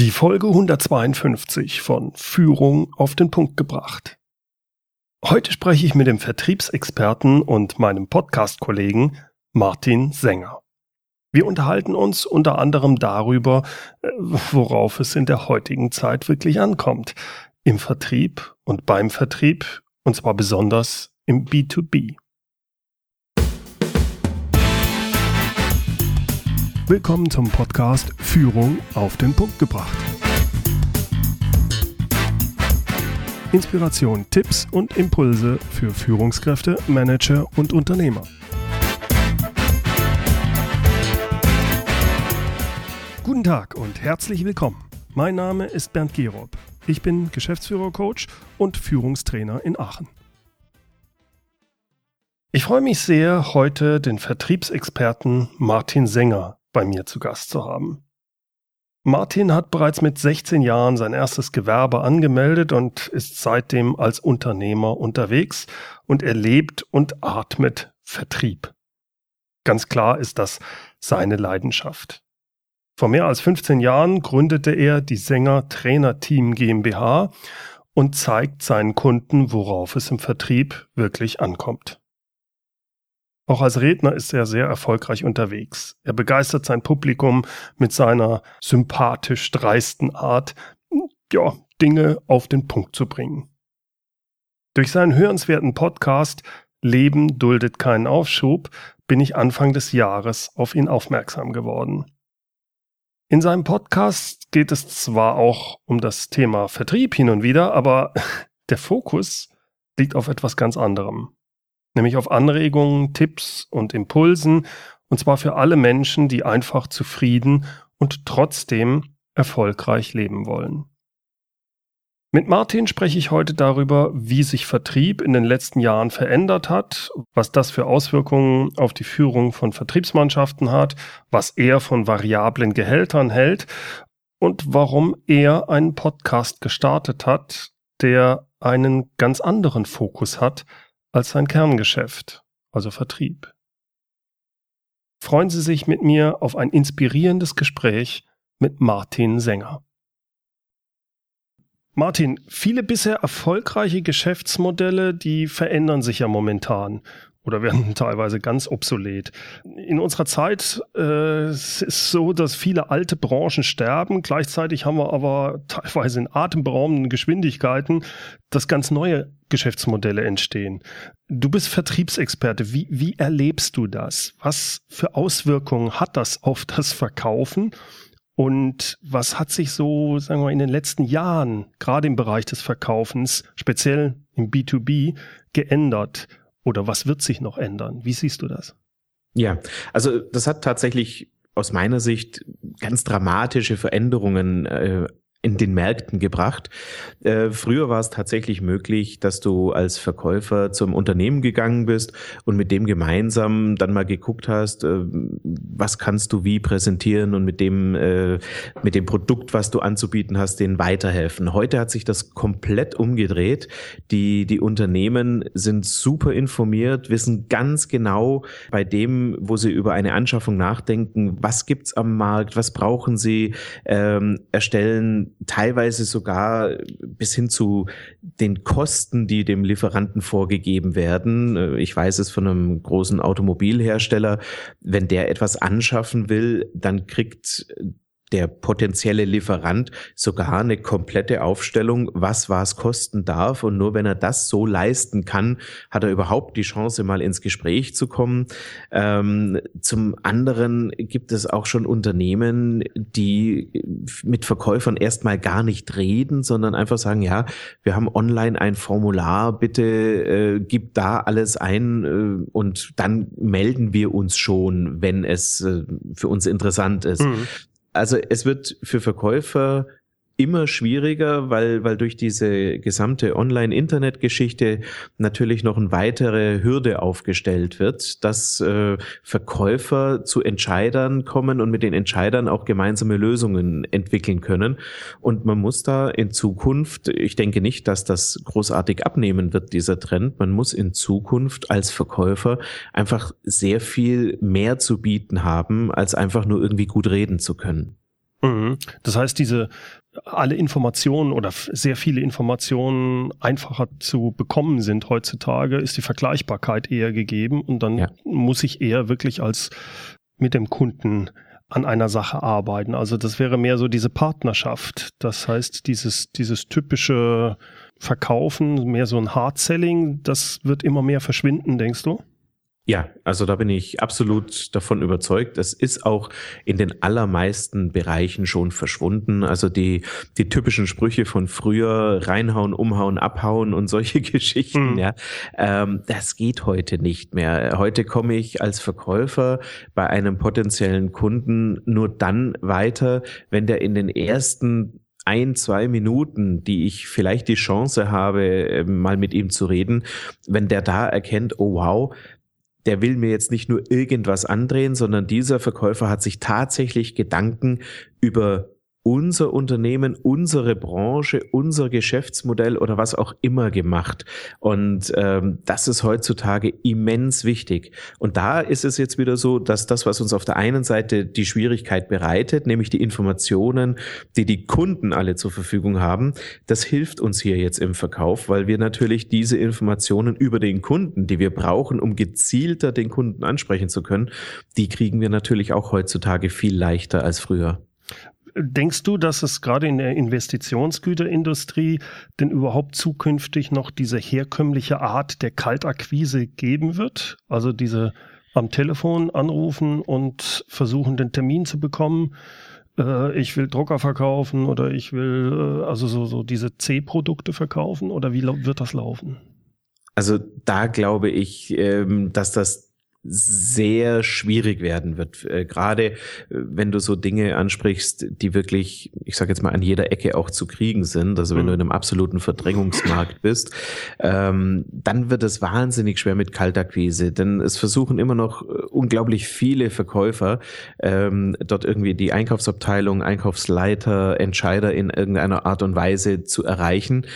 Die Folge 152 von Führung auf den Punkt gebracht. Heute spreche ich mit dem Vertriebsexperten und meinem Podcast-Kollegen Martin Sänger. Wir unterhalten uns unter anderem darüber, äh, worauf es in der heutigen Zeit wirklich ankommt. Im Vertrieb und beim Vertrieb, und zwar besonders im B2B. Willkommen zum Podcast Führung auf den Punkt gebracht. Inspiration, Tipps und Impulse für Führungskräfte, Manager und Unternehmer. Guten Tag und herzlich willkommen. Mein Name ist Bernd Gerob. Ich bin Geschäftsführer-Coach und Führungstrainer in Aachen. Ich freue mich sehr, heute den Vertriebsexperten Martin Sänger bei mir zu Gast zu haben. Martin hat bereits mit 16 Jahren sein erstes Gewerbe angemeldet und ist seitdem als Unternehmer unterwegs und er lebt und atmet Vertrieb. Ganz klar ist das seine Leidenschaft. Vor mehr als 15 Jahren gründete er die Sänger Trainer Team GmbH und zeigt seinen Kunden, worauf es im Vertrieb wirklich ankommt. Auch als Redner ist er sehr erfolgreich unterwegs. Er begeistert sein Publikum mit seiner sympathisch dreisten Art, ja, Dinge auf den Punkt zu bringen. Durch seinen hörenswerten Podcast Leben duldet keinen Aufschub bin ich Anfang des Jahres auf ihn aufmerksam geworden. In seinem Podcast geht es zwar auch um das Thema Vertrieb hin und wieder, aber der Fokus liegt auf etwas ganz anderem nämlich auf Anregungen, Tipps und Impulsen, und zwar für alle Menschen, die einfach zufrieden und trotzdem erfolgreich leben wollen. Mit Martin spreche ich heute darüber, wie sich Vertrieb in den letzten Jahren verändert hat, was das für Auswirkungen auf die Führung von Vertriebsmannschaften hat, was er von variablen Gehältern hält und warum er einen Podcast gestartet hat, der einen ganz anderen Fokus hat als sein Kerngeschäft, also Vertrieb. Freuen Sie sich mit mir auf ein inspirierendes Gespräch mit Martin Sänger. Martin, viele bisher erfolgreiche Geschäftsmodelle, die verändern sich ja momentan oder werden teilweise ganz obsolet. In unserer Zeit äh, es so, dass viele alte Branchen sterben. Gleichzeitig haben wir aber teilweise in atemberaubenden Geschwindigkeiten, dass ganz neue Geschäftsmodelle entstehen. Du bist Vertriebsexperte. Wie, wie erlebst du das? Was für Auswirkungen hat das auf das Verkaufen? Und was hat sich so, sagen wir, in den letzten Jahren, gerade im Bereich des Verkaufens, speziell im B2B, geändert? Oder was wird sich noch ändern? Wie siehst du das? Ja, also das hat tatsächlich aus meiner Sicht ganz dramatische Veränderungen äh, in den Märkten gebracht. Äh, früher war es tatsächlich möglich, dass du als Verkäufer zum Unternehmen gegangen bist und mit dem gemeinsam dann mal geguckt hast, äh, was kannst du wie präsentieren und mit dem, äh, mit dem Produkt, was du anzubieten hast, denen weiterhelfen. Heute hat sich das komplett umgedreht. Die, die Unternehmen sind super informiert, wissen ganz genau bei dem, wo sie über eine Anschaffung nachdenken, was gibt's am Markt, was brauchen sie, ähm, erstellen teilweise sogar bis hin zu den Kosten, die dem Lieferanten vorgegeben werden. Äh, ich weiß es von einem großen Automobilhersteller. Wenn der etwas anschaffen will, dann kriegt der potenzielle Lieferant sogar eine komplette Aufstellung, was was kosten darf. Und nur wenn er das so leisten kann, hat er überhaupt die Chance, mal ins Gespräch zu kommen. Ähm, zum anderen gibt es auch schon Unternehmen, die mit Verkäufern erstmal gar nicht reden, sondern einfach sagen, ja, wir haben online ein Formular, bitte äh, gib da alles ein äh, und dann melden wir uns schon, wenn es äh, für uns interessant ist. Mhm also es wird für Verkäufer immer schwieriger, weil, weil durch diese gesamte Online-Internet-Geschichte natürlich noch eine weitere Hürde aufgestellt wird, dass äh, Verkäufer zu Entscheidern kommen und mit den Entscheidern auch gemeinsame Lösungen entwickeln können. Und man muss da in Zukunft, ich denke nicht, dass das großartig abnehmen wird, dieser Trend, man muss in Zukunft als Verkäufer einfach sehr viel mehr zu bieten haben, als einfach nur irgendwie gut reden zu können. Mhm. Das heißt, diese alle Informationen oder sehr viele Informationen einfacher zu bekommen sind heutzutage, ist die Vergleichbarkeit eher gegeben und dann ja. muss ich eher wirklich als mit dem Kunden an einer Sache arbeiten. Also das wäre mehr so diese Partnerschaft. Das heißt, dieses, dieses typische Verkaufen, mehr so ein Hard-Selling, das wird immer mehr verschwinden, denkst du? Ja, also da bin ich absolut davon überzeugt. Das ist auch in den allermeisten Bereichen schon verschwunden. Also die, die typischen Sprüche von früher, reinhauen, umhauen, abhauen und solche Geschichten, mhm. ja, ähm, das geht heute nicht mehr. Heute komme ich als Verkäufer bei einem potenziellen Kunden nur dann weiter, wenn der in den ersten ein, zwei Minuten, die ich vielleicht die Chance habe, ähm, mal mit ihm zu reden, wenn der da erkennt, oh wow, der will mir jetzt nicht nur irgendwas andrehen, sondern dieser Verkäufer hat sich tatsächlich Gedanken über unser Unternehmen, unsere Branche, unser Geschäftsmodell oder was auch immer gemacht. Und ähm, das ist heutzutage immens wichtig. Und da ist es jetzt wieder so, dass das, was uns auf der einen Seite die Schwierigkeit bereitet, nämlich die Informationen, die die Kunden alle zur Verfügung haben, das hilft uns hier jetzt im Verkauf, weil wir natürlich diese Informationen über den Kunden, die wir brauchen, um gezielter den Kunden ansprechen zu können, die kriegen wir natürlich auch heutzutage viel leichter als früher. Denkst du, dass es gerade in der Investitionsgüterindustrie denn überhaupt zukünftig noch diese herkömmliche Art der Kaltakquise geben wird? Also diese am Telefon anrufen und versuchen, den Termin zu bekommen. Äh, ich will Drucker verkaufen oder ich will äh, also so, so diese C-Produkte verkaufen oder wie wird das laufen? Also da glaube ich, ähm, dass das sehr schwierig werden wird. Äh, gerade äh, wenn du so Dinge ansprichst, die wirklich, ich sage jetzt mal, an jeder Ecke auch zu kriegen sind, also wenn mhm. du in einem absoluten Verdrängungsmarkt bist, ähm, dann wird es wahnsinnig schwer mit Kaltakquise, denn es versuchen immer noch äh, unglaublich viele Verkäufer ähm, dort irgendwie die Einkaufsabteilung, Einkaufsleiter, Entscheider in irgendeiner Art und Weise zu erreichen.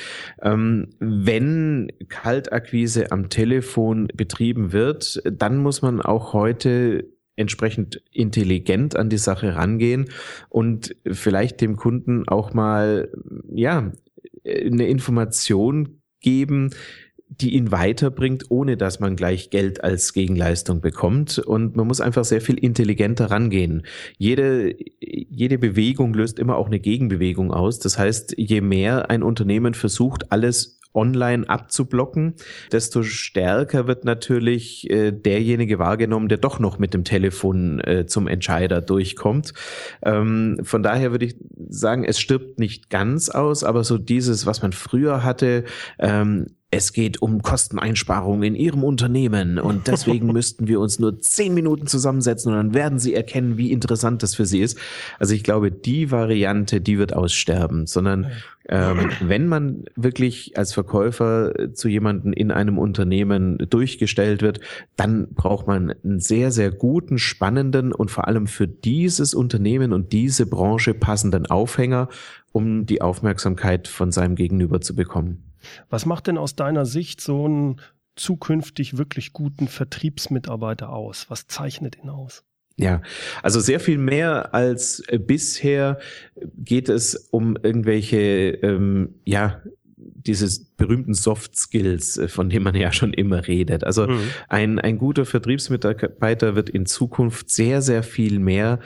Ähm, wenn Kaltakquise am Telefon betrieben wird, dann muss man auch heute entsprechend intelligent an die Sache rangehen und vielleicht dem Kunden auch mal, ja, eine Information geben, die ihn weiterbringt, ohne dass man gleich Geld als Gegenleistung bekommt. Und man muss einfach sehr viel intelligenter rangehen. Jede, jede Bewegung löst immer auch eine Gegenbewegung aus. Das heißt, je mehr ein Unternehmen versucht, alles online abzublocken, desto stärker wird natürlich äh, derjenige wahrgenommen, der doch noch mit dem Telefon äh, zum Entscheider durchkommt. Ähm, von daher würde ich sagen, es stirbt nicht ganz aus, aber so dieses, was man früher hatte, ähm, es geht um Kosteneinsparungen in Ihrem Unternehmen und deswegen müssten wir uns nur zehn Minuten zusammensetzen und dann werden Sie erkennen, wie interessant das für Sie ist. Also ich glaube, die Variante, die wird aussterben, sondern ähm, wenn man wirklich als Verkäufer zu jemanden in einem Unternehmen durchgestellt wird, dann braucht man einen sehr, sehr guten, spannenden und vor allem für dieses Unternehmen und diese Branche passenden Aufhänger, um die Aufmerksamkeit von seinem Gegenüber zu bekommen. Was macht denn aus deiner Sicht so einen zukünftig wirklich guten Vertriebsmitarbeiter aus? Was zeichnet ihn aus? Ja, also sehr viel mehr als bisher geht es um irgendwelche, ähm, ja, dieses berühmten Soft Skills, äh, von dem man ja schon immer redet. Also mhm. ein, ein guter Vertriebsmitarbeiter wird in Zukunft sehr, sehr viel mehr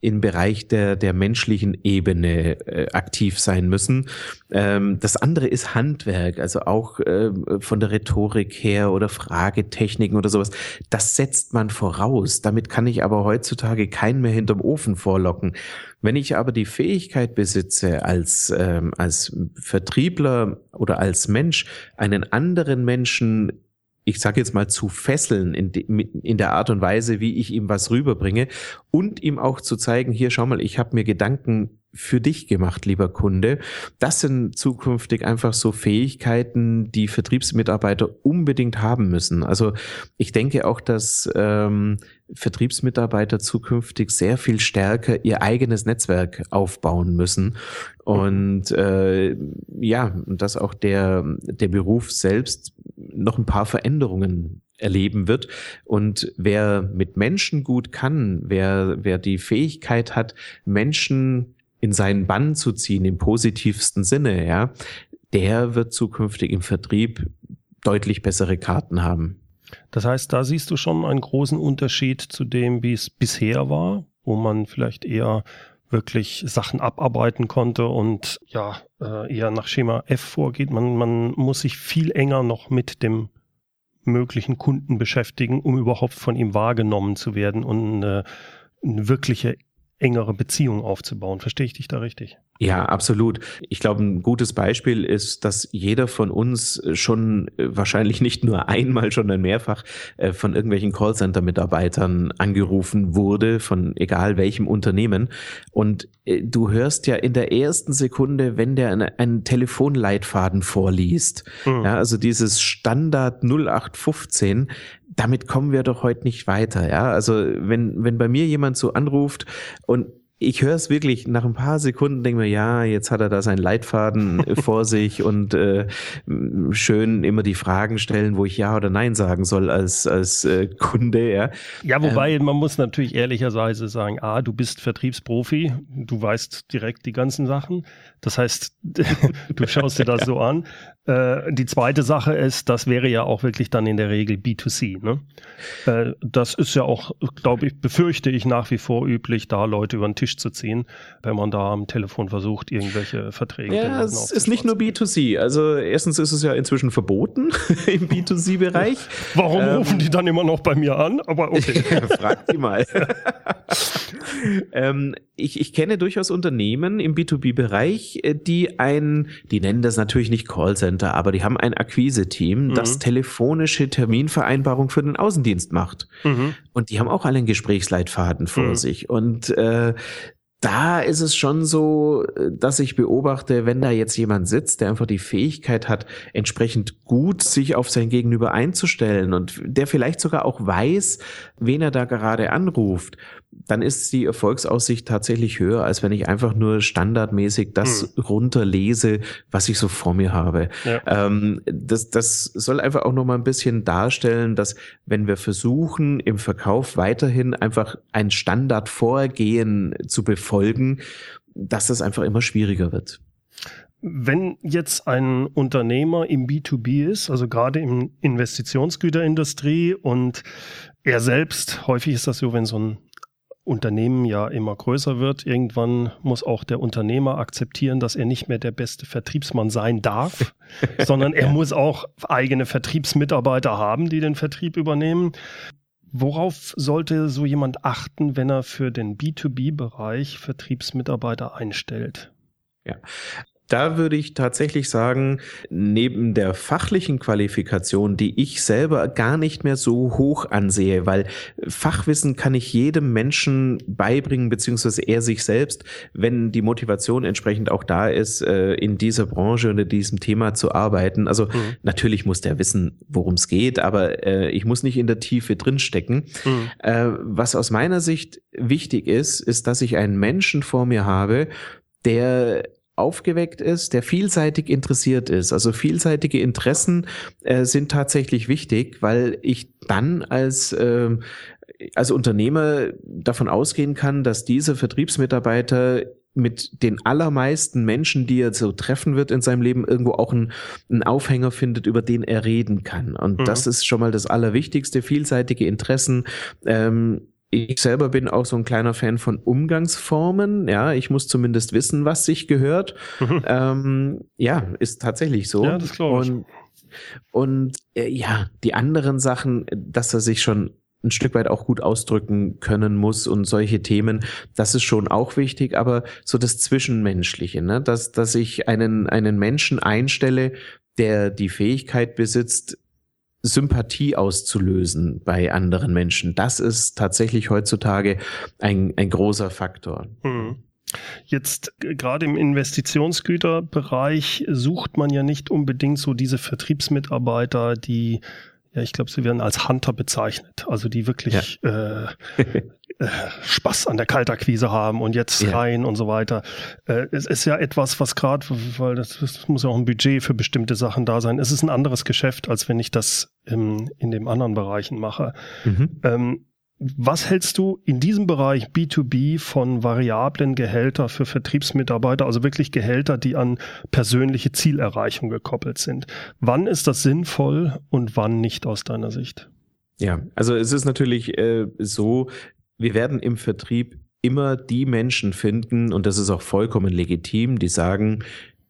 im Bereich der, der menschlichen Ebene äh, aktiv sein müssen. Ähm, das andere ist Handwerk, also auch äh, von der Rhetorik her oder Fragetechniken oder sowas. Das setzt man voraus. Damit kann ich aber heutzutage keinen mehr hinterm Ofen vorlocken. Wenn ich aber die Fähigkeit besitze, als, ähm, als Vertriebler oder als Mensch einen anderen Menschen ich sage jetzt mal, zu fesseln in, de, in der Art und Weise, wie ich ihm was rüberbringe und ihm auch zu zeigen, hier schau mal, ich habe mir Gedanken für dich gemacht, lieber Kunde. Das sind zukünftig einfach so Fähigkeiten, die Vertriebsmitarbeiter unbedingt haben müssen. Also ich denke auch, dass ähm, Vertriebsmitarbeiter zukünftig sehr viel stärker ihr eigenes Netzwerk aufbauen müssen und äh, ja, dass auch der der Beruf selbst noch ein paar Veränderungen erleben wird. Und wer mit Menschen gut kann, wer, wer die Fähigkeit hat, Menschen in seinen Bann zu ziehen, im positivsten Sinne, ja, der wird zukünftig im Vertrieb deutlich bessere Karten haben. Das heißt, da siehst du schon einen großen Unterschied zu dem, wie es bisher war, wo man vielleicht eher wirklich Sachen abarbeiten konnte und ja, äh, eher nach Schema F vorgeht. Man, man muss sich viel enger noch mit dem möglichen Kunden beschäftigen, um überhaupt von ihm wahrgenommen zu werden und eine, eine wirkliche engere Beziehung aufzubauen. Verstehe ich dich da richtig? Ja, absolut. Ich glaube, ein gutes Beispiel ist, dass jeder von uns schon äh, wahrscheinlich nicht nur einmal, sondern mehrfach äh, von irgendwelchen Callcenter-Mitarbeitern angerufen wurde, von egal welchem Unternehmen. Und äh, du hörst ja in der ersten Sekunde, wenn der einen Telefonleitfaden vorliest, mhm. ja, also dieses Standard 0815, damit kommen wir doch heute nicht weiter, ja. Also wenn, wenn bei mir jemand so anruft und ich höre es wirklich nach ein paar Sekunden, denke mir, ja, jetzt hat er da seinen Leitfaden vor sich und äh, schön immer die Fragen stellen, wo ich ja oder nein sagen soll als als äh, Kunde. Ja, ja wobei ähm, man muss natürlich ehrlicherweise sagen, ah, du bist Vertriebsprofi, du weißt direkt die ganzen Sachen. Das heißt, du schaust dir das so an. Äh, die zweite Sache ist, das wäre ja auch wirklich dann in der Regel B2C. Ne? Äh, das ist ja auch, glaube ich, befürchte ich nach wie vor üblich, da Leute über den Tisch zu ziehen, wenn man da am Telefon versucht, irgendwelche Verträge. Ja, es ist nicht nur B2C. Also erstens ist es ja inzwischen verboten im B2C-Bereich. Warum ähm, rufen die dann immer noch bei mir an? Aber okay. Frag die mal. ähm, ich, ich kenne durchaus Unternehmen im B2B-Bereich, äh, die ein, die nennen das natürlich nicht Callcenter, aber die haben ein Akquise-Team, mhm. das telefonische Terminvereinbarung für den Außendienst macht. Mhm. Und die haben auch einen Gesprächsleitfaden vor mhm. sich. Und äh, da ist es schon so, dass ich beobachte, wenn da jetzt jemand sitzt, der einfach die Fähigkeit hat, entsprechend gut sich auf sein Gegenüber einzustellen und der vielleicht sogar auch weiß, wen er da gerade anruft dann ist die Erfolgsaussicht tatsächlich höher, als wenn ich einfach nur standardmäßig das hm. runterlese, was ich so vor mir habe. Ja. Ähm, das, das soll einfach auch nochmal ein bisschen darstellen, dass wenn wir versuchen, im Verkauf weiterhin einfach ein Standardvorgehen zu befolgen, dass das einfach immer schwieriger wird. Wenn jetzt ein Unternehmer im B2B ist, also gerade im Investitionsgüterindustrie und er selbst, häufig ist das so, wenn so ein Unternehmen ja immer größer wird, irgendwann muss auch der Unternehmer akzeptieren, dass er nicht mehr der beste Vertriebsmann sein darf, sondern er muss auch eigene Vertriebsmitarbeiter haben, die den Vertrieb übernehmen. Worauf sollte so jemand achten, wenn er für den B2B-Bereich Vertriebsmitarbeiter einstellt? Ja, da würde ich tatsächlich sagen, neben der fachlichen Qualifikation, die ich selber gar nicht mehr so hoch ansehe, weil Fachwissen kann ich jedem Menschen beibringen, beziehungsweise er sich selbst, wenn die Motivation entsprechend auch da ist, äh, in dieser Branche und in diesem Thema zu arbeiten. Also mhm. natürlich muss der wissen, worum es geht, aber äh, ich muss nicht in der Tiefe drinstecken. Mhm. Äh, was aus meiner Sicht wichtig ist, ist, dass ich einen Menschen vor mir habe, der aufgeweckt ist, der vielseitig interessiert ist. Also vielseitige Interessen äh, sind tatsächlich wichtig, weil ich dann als äh, als Unternehmer davon ausgehen kann, dass dieser Vertriebsmitarbeiter mit den allermeisten Menschen, die er so treffen wird in seinem Leben, irgendwo auch einen, einen Aufhänger findet, über den er reden kann. Und mhm. das ist schon mal das Allerwichtigste, vielseitige Interessen. Ähm, ich selber bin auch so ein kleiner Fan von Umgangsformen. Ja, ich muss zumindest wissen, was sich gehört. Mhm. Ähm, ja, ist tatsächlich so. Ja, das glaube ich. Und, und äh, ja, die anderen Sachen, dass er sich schon ein Stück weit auch gut ausdrücken können muss und solche Themen, das ist schon auch wichtig, aber so das Zwischenmenschliche, ne? dass, dass ich einen, einen Menschen einstelle, der die Fähigkeit besitzt, Sympathie auszulösen bei anderen Menschen. Das ist tatsächlich heutzutage ein, ein großer Faktor. Mhm. Jetzt gerade im Investitionsgüterbereich sucht man ja nicht unbedingt so diese Vertriebsmitarbeiter, die ja, ich glaube, sie werden als Hunter bezeichnet, also die wirklich ja. äh, äh, Spaß an der Kaltakquise haben und jetzt ja. rein und so weiter. Äh, es ist ja etwas, was gerade, weil das, das, muss ja auch ein Budget für bestimmte Sachen da sein. Es ist ein anderes Geschäft, als wenn ich das im, in den anderen Bereichen mache. Mhm. Ähm, was hältst du in diesem Bereich B2B von variablen Gehälter für Vertriebsmitarbeiter, also wirklich Gehälter, die an persönliche Zielerreichung gekoppelt sind? Wann ist das sinnvoll und wann nicht aus deiner Sicht? Ja, also es ist natürlich äh, so, wir werden im Vertrieb immer die Menschen finden, und das ist auch vollkommen legitim, die sagen,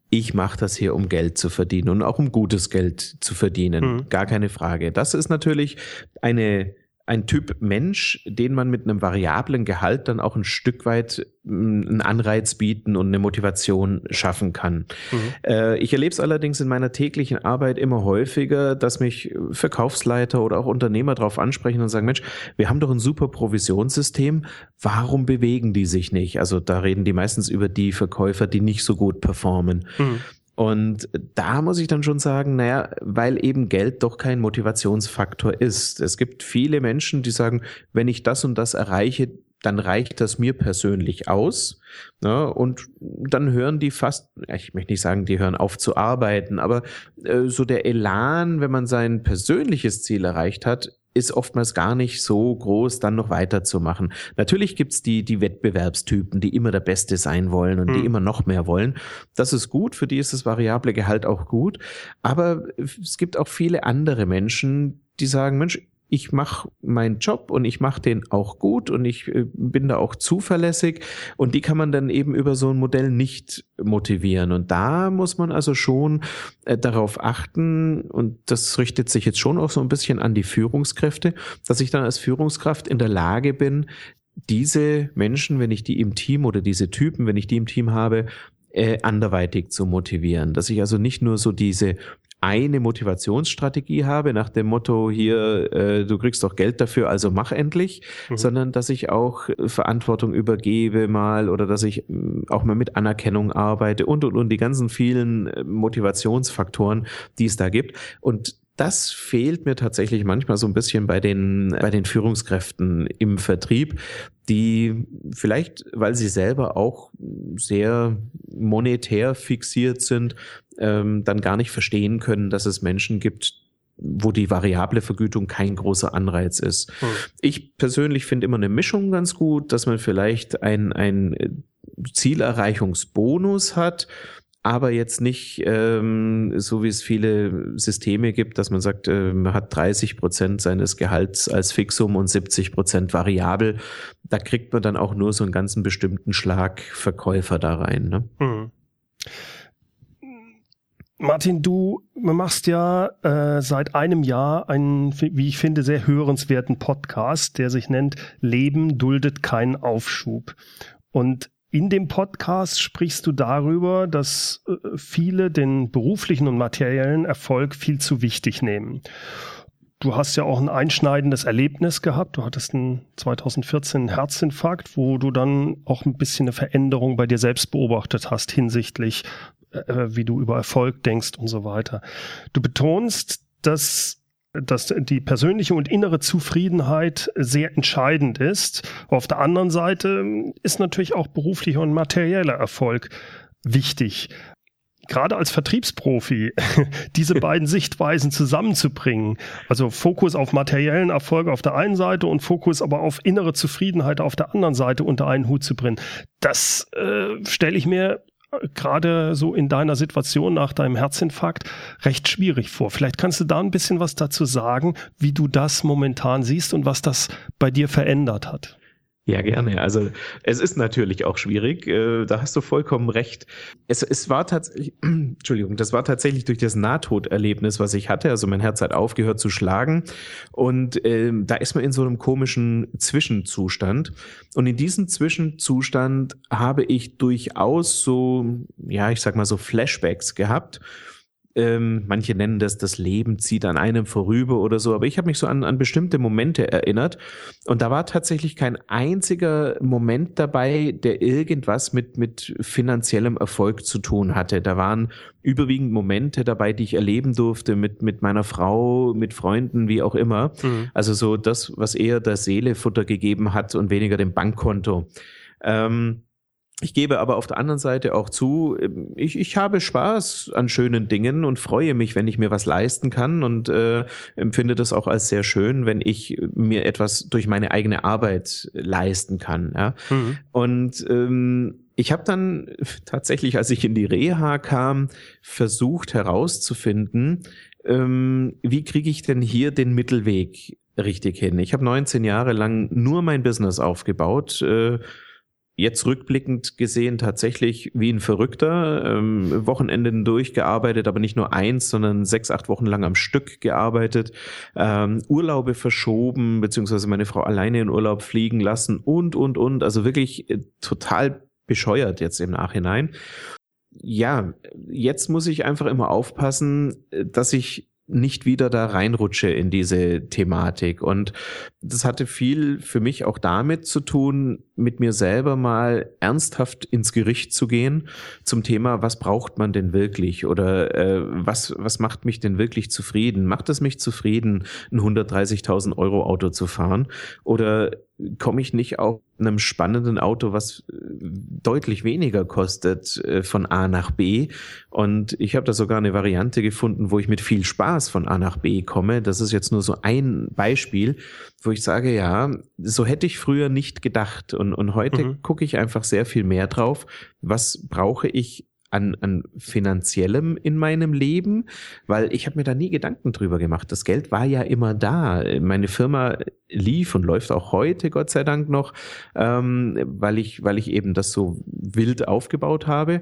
ich mache das hier, um Geld zu verdienen und auch um gutes Geld zu verdienen. Mhm. Gar keine Frage. Das ist natürlich eine ein Typ Mensch, den man mit einem variablen Gehalt dann auch ein Stück weit mm, einen Anreiz bieten und eine Motivation schaffen kann. Mhm. Äh, ich erlebe es allerdings in meiner täglichen Arbeit immer häufiger, dass mich Verkaufsleiter oder auch Unternehmer darauf ansprechen und sagen, Mensch, wir haben doch ein super Provisionssystem, warum bewegen die sich nicht? Also da reden die meistens über die Verkäufer, die nicht so gut performen. Mhm. Und da muss ich dann schon sagen, naja, weil eben Geld doch kein Motivationsfaktor ist. Es gibt viele Menschen, die sagen, wenn ich das und das erreiche, dann reicht das mir persönlich aus. Ne? und dann hören die fast, ich möchte nicht sagen, die hören auf zu arbeiten, aber äh, so der Elan, wenn man sein persönliches Ziel erreicht hat, ist oftmals gar nicht so groß, dann noch weiterzumachen. Natürlich gibt's die, die Wettbewerbstypen, die immer der Beste sein wollen und hm. die immer noch mehr wollen. Das ist gut, für die ist das variable Gehalt auch gut. Aber es gibt auch viele andere Menschen, die sagen, Mensch, ich mache meinen Job und ich mache den auch gut und ich äh, bin da auch zuverlässig und die kann man dann eben über so ein Modell nicht motivieren und da muss man also schon äh, darauf achten und das richtet sich jetzt schon auch so ein bisschen an die Führungskräfte, dass ich dann als Führungskraft in der Lage bin, diese Menschen, wenn ich die im Team oder diese Typen, wenn ich die im Team habe, äh, anderweitig zu motivieren. Dass ich also nicht nur so diese eine Motivationsstrategie habe, nach dem Motto hier, äh, du kriegst doch Geld dafür, also mach endlich, mhm. sondern dass ich auch Verantwortung übergebe mal oder dass ich mm, auch mal mit Anerkennung arbeite und und und die ganzen vielen äh, Motivationsfaktoren, die es da gibt. Und das fehlt mir tatsächlich manchmal so ein bisschen bei den, bei den Führungskräften im Vertrieb, die vielleicht, weil sie selber auch sehr monetär fixiert sind, ähm, dann gar nicht verstehen können, dass es Menschen gibt, wo die variable Vergütung kein großer Anreiz ist. Hm. Ich persönlich finde immer eine Mischung ganz gut, dass man vielleicht ein, ein Zielerreichungsbonus hat, aber jetzt nicht ähm, so wie es viele Systeme gibt, dass man sagt, äh, man hat 30 Prozent seines Gehalts als Fixum und 70 Prozent variabel. Da kriegt man dann auch nur so einen ganzen bestimmten Schlag Verkäufer da rein. Ne? Mhm. Martin, du machst ja äh, seit einem Jahr einen, wie ich finde, sehr hörenswerten Podcast, der sich nennt Leben duldet keinen Aufschub. Und in dem Podcast sprichst du darüber, dass äh, viele den beruflichen und materiellen Erfolg viel zu wichtig nehmen. Du hast ja auch ein einschneidendes Erlebnis gehabt. Du hattest einen 2014 Herzinfarkt, wo du dann auch ein bisschen eine Veränderung bei dir selbst beobachtet hast hinsichtlich äh, wie du über Erfolg denkst und so weiter. Du betonst, dass dass die persönliche und innere Zufriedenheit sehr entscheidend ist. Auf der anderen Seite ist natürlich auch beruflicher und materieller Erfolg wichtig. Gerade als Vertriebsprofi diese beiden Sichtweisen zusammenzubringen, also Fokus auf materiellen Erfolg auf der einen Seite und Fokus aber auf innere Zufriedenheit auf der anderen Seite unter einen Hut zu bringen, das äh, stelle ich mir gerade so in deiner Situation nach deinem Herzinfarkt recht schwierig vor. Vielleicht kannst du da ein bisschen was dazu sagen, wie du das momentan siehst und was das bei dir verändert hat. Ja, gerne. Also es ist natürlich auch schwierig. Äh, da hast du vollkommen recht. Es, es war tatsächlich, Entschuldigung, das war tatsächlich durch das Nahtoderlebnis, was ich hatte. Also mein Herz hat aufgehört zu schlagen und äh, da ist man in so einem komischen Zwischenzustand. Und in diesem Zwischenzustand habe ich durchaus so, ja, ich sag mal so Flashbacks gehabt Ähm, manche nennen das, das Leben zieht an einem vorüber oder so, aber ich habe mich so an, an bestimmte Momente erinnert und da war tatsächlich kein einziger Moment dabei, der irgendwas mit, mit finanziellem Erfolg zu tun hatte. Da waren überwiegend Momente dabei, die ich erleben durfte mit, mit meiner Frau, mit Freunden, wie auch immer. Mhm. Also so das, was eher der Seele Futter gegeben hat und weniger dem Bankkonto. Ähm, ich gebe aber auf der anderen Seite auch zu, ich, ich habe Spaß an schönen Dingen und freue mich, wenn ich mir was leisten kann und äh, empfinde das auch als sehr schön, wenn ich mir etwas durch meine eigene Arbeit leisten kann. Ja? Mhm. Und ähm, ich habe dann tatsächlich, als ich in die Reha kam, versucht herauszufinden, ähm, wie kriege ich denn hier den Mittelweg richtig hin. Ich habe 19 Jahre lang nur mein Business aufgebaut. Äh, jetzt rückblickend gesehen tatsächlich wie ein Verrückter, ähm, Wochenenden durchgearbeitet, aber nicht nur eins, sondern sechs, acht Wochen lang am Stück gearbeitet, ähm, Urlaube verschoben, beziehungsweise meine Frau alleine in Urlaub fliegen lassen und, und, und. Also wirklich äh, total bescheuert jetzt im Nachhinein. Ja, jetzt muss ich einfach immer aufpassen, äh, dass ich nicht wieder da reinrutsche in diese Thematik. Und das hatte viel für mich auch damit zu tun, mit mir selber mal ernsthaft ins Gericht zu gehen zum Thema, was braucht man denn wirklich oder äh, was, was macht mich denn wirklich zufrieden? Macht es mich zufrieden, ein 130.000 Euro Auto zu fahren? Oder komme ich nicht auf einem spannenden Auto, was äh, deutlich weniger kostet, äh, von A nach B. Und ich habe da sogar eine Variante gefunden, wo ich mit viel Spaß von A nach B komme. Das ist jetzt nur so ein Beispiel, wo ich sage, ja, so hätte ich früher nicht gedacht. Und, und heute mhm. gucke ich einfach sehr viel mehr drauf. Was brauche ich an, an finanziellem in meinem Leben, weil ich habe mir da nie Gedanken drüber gemacht. Das Geld war ja immer da. Meine Firma lief und läuft auch heute, Gott sei Dank noch, ähm, weil ich, weil ich eben das so wild aufgebaut habe.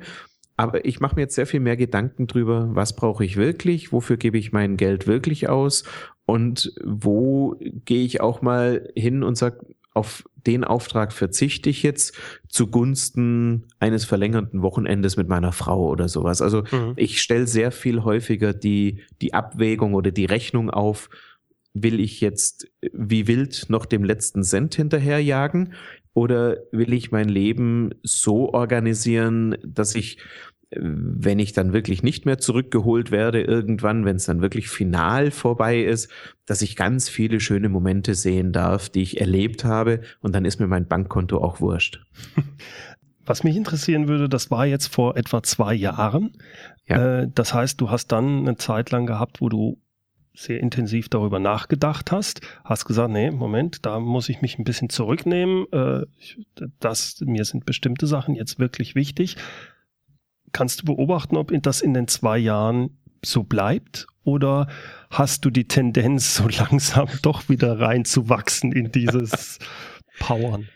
Aber ich mache mir jetzt sehr viel mehr Gedanken drüber, was brauche ich wirklich, wofür gebe ich mein Geld wirklich aus und wo gehe ich auch mal hin und sag, auf den Auftrag verzichte ich jetzt zugunsten eines verlängerten Wochenendes mit meiner Frau oder sowas. Also mhm. ich stelle sehr viel häufiger die, die Abwägung oder die Rechnung auf, will ich jetzt wie wild noch dem letzten Cent hinterherjagen oder will ich mein Leben so organisieren, dass ich wenn ich dann wirklich nicht mehr zurückgeholt werde irgendwann, wenn es dann wirklich final vorbei ist, dass ich ganz viele schöne Momente sehen darf, die ich erlebt habe und dann ist mir mein Bankkonto auch wurscht. Was mich interessieren würde, das war jetzt vor etwa zwei Jahren. Ja. Äh, das heißt, du hast dann eine Zeit lang gehabt, wo du sehr intensiv darüber nachgedacht hast, hast gesagt, nee, Moment, da muss ich mich ein bisschen zurücknehmen. Äh, das, mir sind bestimmte Sachen jetzt wirklich wichtig. Kannst du beobachten, ob das in den zwei Jahren so bleibt? Oder hast du die Tendenz, so langsam doch wieder reinzuwachsen in dieses Powern?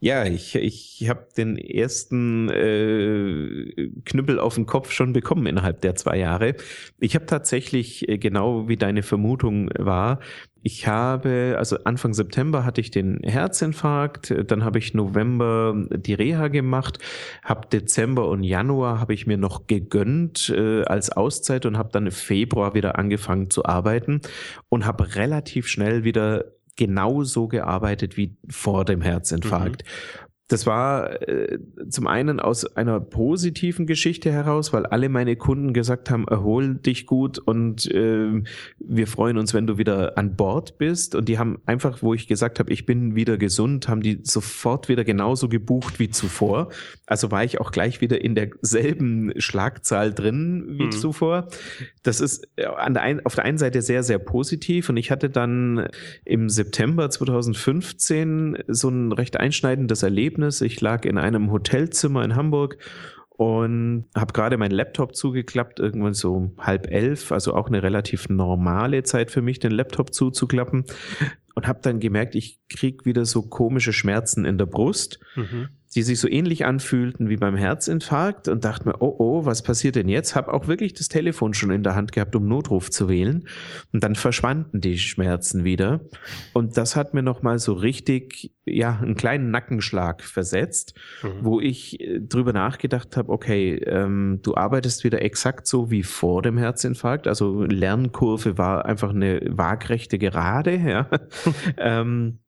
Ja, ich, ich habe den ersten äh, Knüppel auf den Kopf schon bekommen innerhalb der zwei Jahre. Ich habe tatsächlich, äh, genau wie deine Vermutung war, ich habe, also Anfang September hatte ich den Herzinfarkt, dann habe ich November die Reha gemacht, habe Dezember und Januar habe ich mir noch gegönnt äh, als Auszeit und habe dann im Februar wieder angefangen zu arbeiten und habe relativ schnell wieder genauso gearbeitet wie vor dem Herzinfarkt. Mhm. Das war äh, zum einen aus einer positiven Geschichte heraus, weil alle meine Kunden gesagt haben, erhol dich gut und äh, wir freuen uns, wenn du wieder an Bord bist. Und die haben einfach, wo ich gesagt habe, ich bin wieder gesund, haben die sofort wieder genauso gebucht wie zuvor. Also war ich auch gleich wieder in derselben Schlagzahl drin wie mhm. zuvor. Das ist äh, an der ein, auf der einen Seite sehr, sehr positiv. Und ich hatte dann im September 2015 so ein recht einschneidendes Erlebnis Erlebnis. Ich lag in einem Hotelzimmer in Hamburg und habe gerade meinen Laptop zugeklappt, irgendwann so halb elf, also auch eine relativ normale Zeit für mich, den Laptop zuzuklappen und habe dann gemerkt, ich krieg wieder so komische Schmerzen in der Brust. Mhm. Die sich so ähnlich anfühlten wie beim Herzinfarkt und dachte mir, oh oh, was passiert denn jetzt? Hab auch wirklich das Telefon schon in der Hand gehabt, um Notruf zu wählen. Und dann verschwanden die Schmerzen wieder. Und das hat mir nochmal so richtig, ja, einen kleinen Nackenschlag versetzt, mhm. wo ich äh, drüber nachgedacht habe, okay, ähm, du arbeitest wieder exakt so wie vor dem Herzinfarkt. Also Lernkurve war einfach eine waagrechte Gerade, ja. ähm,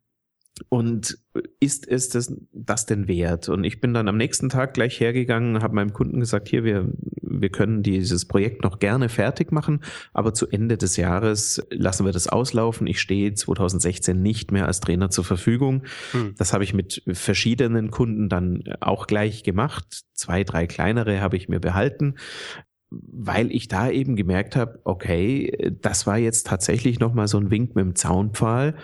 und ist es das, das denn wert? Und ich bin dann am nächsten Tag gleich hergegangen, habe meinem Kunden gesagt, hier, wir, wir können dieses Projekt noch gerne fertig machen, aber zu Ende des Jahres lassen wir das auslaufen. Ich stehe 2016 nicht mehr als Trainer zur Verfügung. Hm. Das habe ich mit verschiedenen Kunden dann auch gleich gemacht. Zwei, drei kleinere habe ich mir behalten weil ich da eben gemerkt habe, okay, das war jetzt tatsächlich nochmal so ein Wink mit dem Zaunpfahl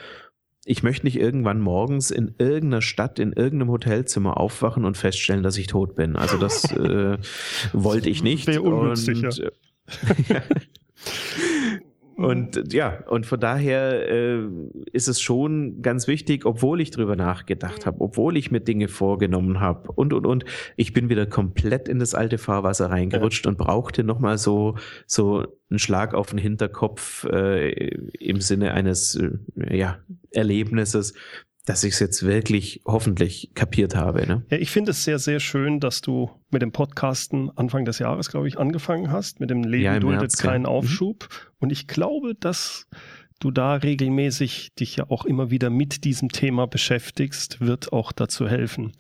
ich möchte nicht irgendwann morgens in irgendeiner Stadt, in irgendeinem Hotelzimmer aufwachen und feststellen, dass ich tot bin. Also das äh, wollte ich nicht. Wäre ungünstig, und, ja. Und ja, und von daher äh, ist es schon ganz wichtig, obwohl ich drüber nachgedacht habe, obwohl ich mir Dinge vorgenommen habe und und und, ich bin wieder komplett in das alte Fahrwasser reingerutscht ja. und brauchte nochmal so so einen Schlag auf den Hinterkopf äh, im Sinne eines äh, ja, Erlebnisses, dass ich es jetzt wirklich hoffentlich kapiert habe. Ne? Ja, ich finde es sehr, sehr schön, dass du mit dem Podcasten Anfang des Jahres, glaube ich, angefangen hast. Mit dem Leben ja, duldet März, keinen ja. Mhm. Aufschub. Und ich glaube, dass du da regelmäßig dich ja auch immer wieder mit diesem Thema beschäftigst, wird auch dazu helfen,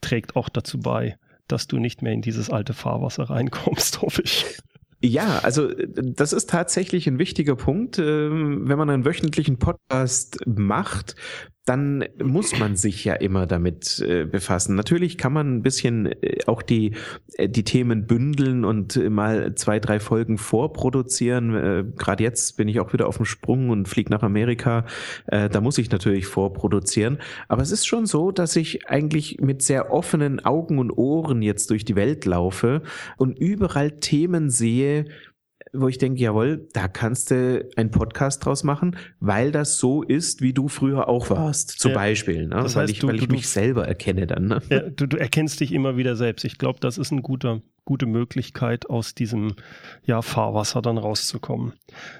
trägt auch dazu bei, dass du nicht mehr in dieses alte Fahrwasser reinkommst, hoffe ich. Ja, also das ist tatsächlich ein wichtiger Punkt. Ähm, wenn man einen wöchentlichen Podcast macht, dann muss man sich ja immer damit äh, befassen. Natürlich kann man ein bisschen äh, auch die, äh, die Themen bündeln und mal zwei, drei Folgen vorproduzieren. Äh, Gerade jetzt bin ich auch wieder auf dem Sprung und fliege nach Amerika. Äh, da muss ich natürlich vorproduzieren. Aber es ist schon so, dass ich eigentlich mit sehr offenen Augen und Ohren jetzt durch die Welt laufe und überall Themen sehe, wo ich denke, jawohl, da kannst du einen Podcast draus machen, weil das so ist, wie du früher auch warst, zum ja, Beispiel. Ne? Das heißt, weil ich, du, weil ich du, mich selber erkenne dann. Ne? Ja, du, du erkennst dich immer wieder selbst. Ich glaube, das ist eine gute, gute Möglichkeit, aus diesem ja, Fahrwasser dann rauszukommen.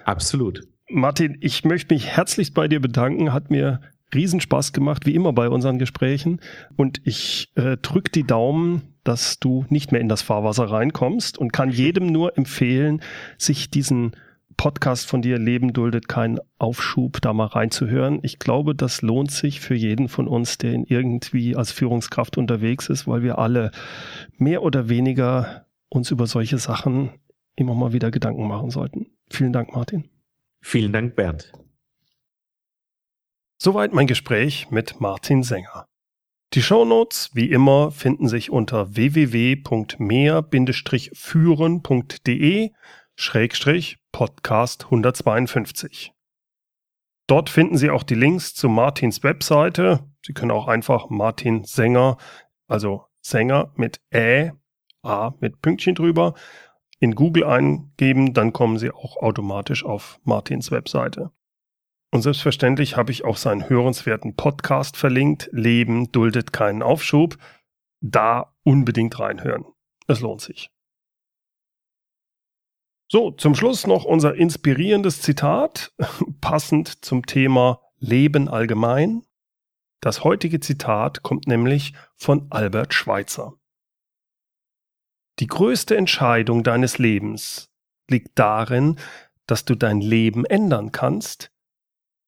Absolut. Martin, ich möchte mich herzlichst bei dir bedanken. Hat mir Riesenspaß gemacht, wie immer bei unseren Gesprächen. Und ich äh, drück die Daumen, dass du nicht mehr in das Fahrwasser reinkommst und kann jedem nur empfehlen, sich diesen Podcast von dir Leben duldet keinen Aufschub, da mal reinzuhören. Ich glaube, das lohnt sich für jeden von uns, der in irgendwie als Führungskraft unterwegs ist, weil wir alle mehr oder weniger uns über solche Sachen immer mal wieder Gedanken machen sollten. Vielen Dank, Martin. Vielen Dank, Bernd. Soweit mein Gespräch mit Martin Sänger. Die Shownotes, wie immer, finden sich unter www.mehr-führen.de Schrägstrich Podcast 152. Dort finden Sie auch die Links zu Martins Webseite. Sie können auch einfach Martin Sänger, also Sänger mit Ä, A mit Pünktchen drüber, in Google eingeben, dann kommen Sie auch automatisch auf Martins Webseite. Und selbstverständlich habe ich auch seinen hörenswerten Podcast verlinkt. Leben duldet keinen Aufschub. Da unbedingt reinhören. Es lohnt sich. So, zum Schluss noch unser inspirierendes Zitat, passend zum Thema Leben allgemein. Das heutige Zitat kommt nämlich von Albert Schweitzer. Die größte Entscheidung deines Lebens liegt darin, dass du dein Leben ändern kannst,